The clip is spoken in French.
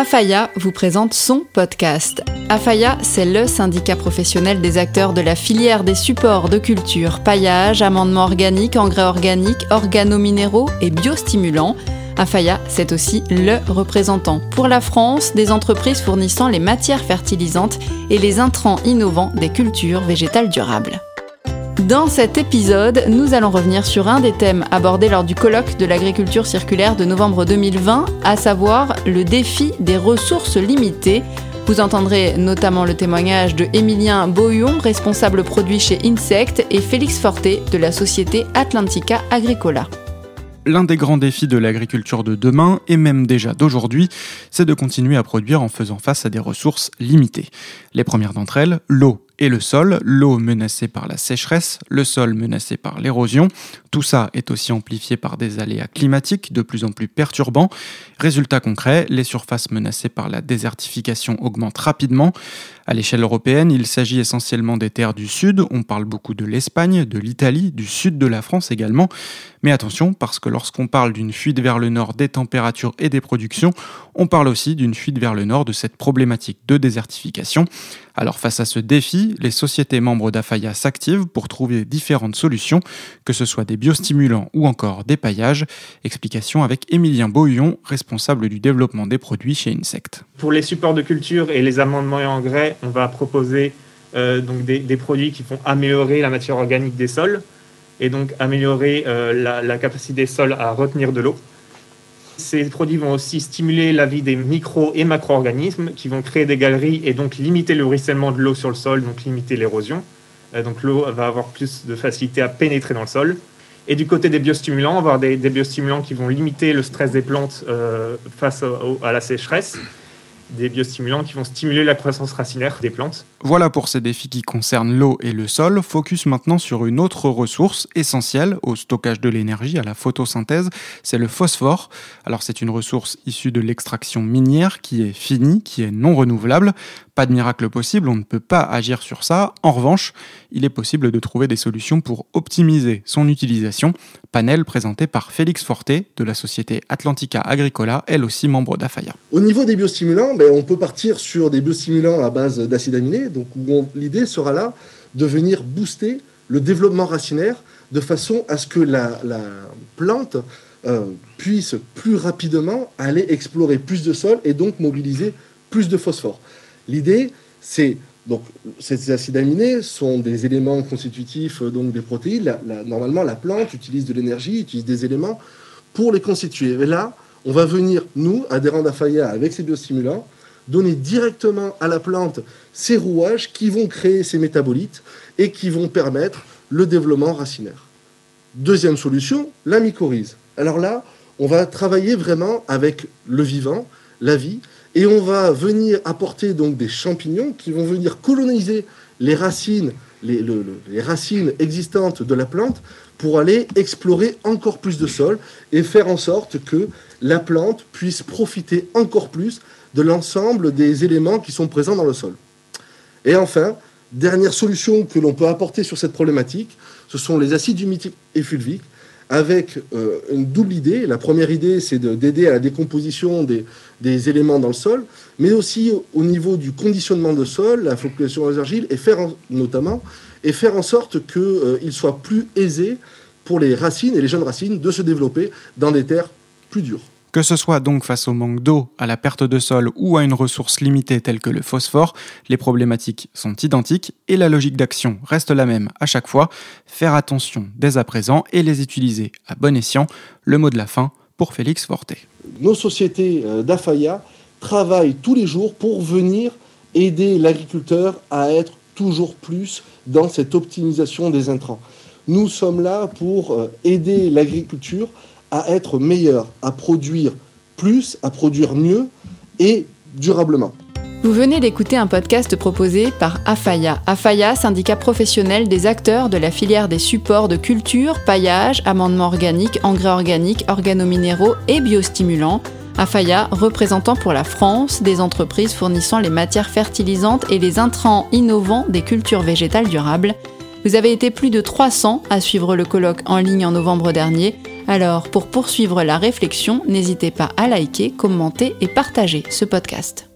Afaya vous présente son podcast. Afaya, c'est le syndicat professionnel des acteurs de la filière des supports de culture, paillage, amendement organique, engrais organique, organominéraux et biostimulants. Afaya, c'est aussi le représentant pour la France des entreprises fournissant les matières fertilisantes et les intrants innovants des cultures végétales durables. Dans cet épisode, nous allons revenir sur un des thèmes abordés lors du colloque de l'agriculture circulaire de novembre 2020, à savoir le défi des ressources limitées. Vous entendrez notamment le témoignage de Émilien Boyon, responsable produit chez Insect, et Félix Forté de la société Atlantica Agricola. L'un des grands défis de l'agriculture de demain, et même déjà d'aujourd'hui, c'est de continuer à produire en faisant face à des ressources limitées. Les premières d'entre elles, l'eau et le sol, l'eau menacée par la sécheresse, le sol menacé par l'érosion. Tout ça est aussi amplifié par des aléas climatiques de plus en plus perturbants. Résultat concret, les surfaces menacées par la désertification augmentent rapidement. À l'échelle européenne, il s'agit essentiellement des terres du sud, on parle beaucoup de l'Espagne, de l'Italie, du sud de la France également. Mais attention, parce que lorsqu'on parle d'une fuite vers le nord des températures et des productions, on parle aussi d'une fuite vers le nord de cette problématique de désertification. Alors face à ce défi, les sociétés membres d'Afaya s'activent pour trouver différentes solutions, que ce soit des biostimulants ou encore des paillages. Explication avec Émilien Boyon, responsable du développement des produits chez Insect. Pour les supports de culture et les amendements et engrais, on va proposer euh, des, produits qui vont améliorer la matière organique des sols et donc améliorer euh, la capacité des sols à retenir de l'eau. Ces produits vont aussi stimuler la vie des micro- et macro-organismes qui vont créer des galeries et donc limiter le ruissellement de l'eau sur le sol, donc limiter l'érosion. Euh, donc l'eau va avoir plus de facilité à pénétrer dans le sol. Et du côté des biostimulants, on va avoir des, biostimulants qui vont limiter le stress des plantes euh, face à la sécheresse des biostimulants qui vont stimuler la croissance racinaire des plantes. Voilà pour ces défis qui concernent l'eau et le sol. Focus maintenant sur une autre ressource essentielle au stockage de l'énergie, à la photosynthèse, c'est le phosphore. Alors c'est une ressource issue de l'extraction minière qui est finie, qui est non renouvelable. Pas de miracle possible, on ne peut pas agir sur ça. En revanche, il est possible de trouver des solutions pour optimiser son utilisation. Panel présenté par Félix Forté de la société Atlantica Agricola, elle aussi membre d'Afaya. Au niveau des biostimulants, ben, on peut partir sur des biostimulants à base d'acide aminé. Donc l'idée sera là de venir booster le développement racinaire de façon à ce que la, plante euh, puisse plus rapidement aller explorer plus de sol et donc mobiliser plus de phosphore. L'idée, c'est donc ces acides aminés sont des éléments constitutifs euh, donc des protéines. normalement, la plante utilise de l'énergie, utilise des éléments pour les constituer. Là, on va venir, nous, adhérents d'Afaya, avec ces biostimulants, donner directement à la plante ces rouages qui vont créer ces métabolites et qui vont permettre le développement racinaire. Deuxième solution, la mycorhize. Alors là, on va travailler vraiment avec le vivant, la vie, et on va venir apporter des champignons qui vont venir coloniser les racines, les, racines existantes de la plante pour aller explorer encore plus de sol et faire en sorte que la plante puisse profiter encore plus de l'ensemble des éléments qui sont présents dans le sol. Et enfin, dernière solution que l'on peut apporter sur cette problématique, ce sont les acides humiques et fulviques avec euh, une double idée. La première idée, c'est d'aider à la décomposition des, éléments dans le sol, mais aussi au niveau du conditionnement de sol, la fluctuation des argiles, et faire notamment, et faire en sorte qu'il euh, soit plus aisé pour les racines et les jeunes racines de se développer dans des terres plus dures. Que ce soit donc face au manque d'eau, à la perte de sol ou à une ressource limitée telle que le phosphore, les problématiques sont identiques et la logique d'action reste la même à chaque fois, faire attention dès à présent et les utiliser à bon escient. Le mot de la fin pour Félix Forté. Nos sociétés euh, d'Afaya travaillent tous les jours pour venir aider l'agriculteur à être toujours plus dans cette optimisation des intrants. Nous sommes là pour euh, aider l'agriculture à être meilleur, à produire plus, à produire mieux et durablement. Vous venez d'écouter un podcast proposé par AFAYA. AFAYA, syndicat professionnel des acteurs de la filière des supports de culture, paillage, amendement organique, engrais organiques, organominéraux et biostimulants. AFAYA, représentant pour la France des entreprises fournissant les matières fertilisantes et les intrants innovants des cultures végétales durables. Vous avez été plus de 300 à suivre le colloque en ligne en novembre dernier Alors, pour poursuivre la réflexion, n'hésitez pas à liker, commenter et partager ce podcast.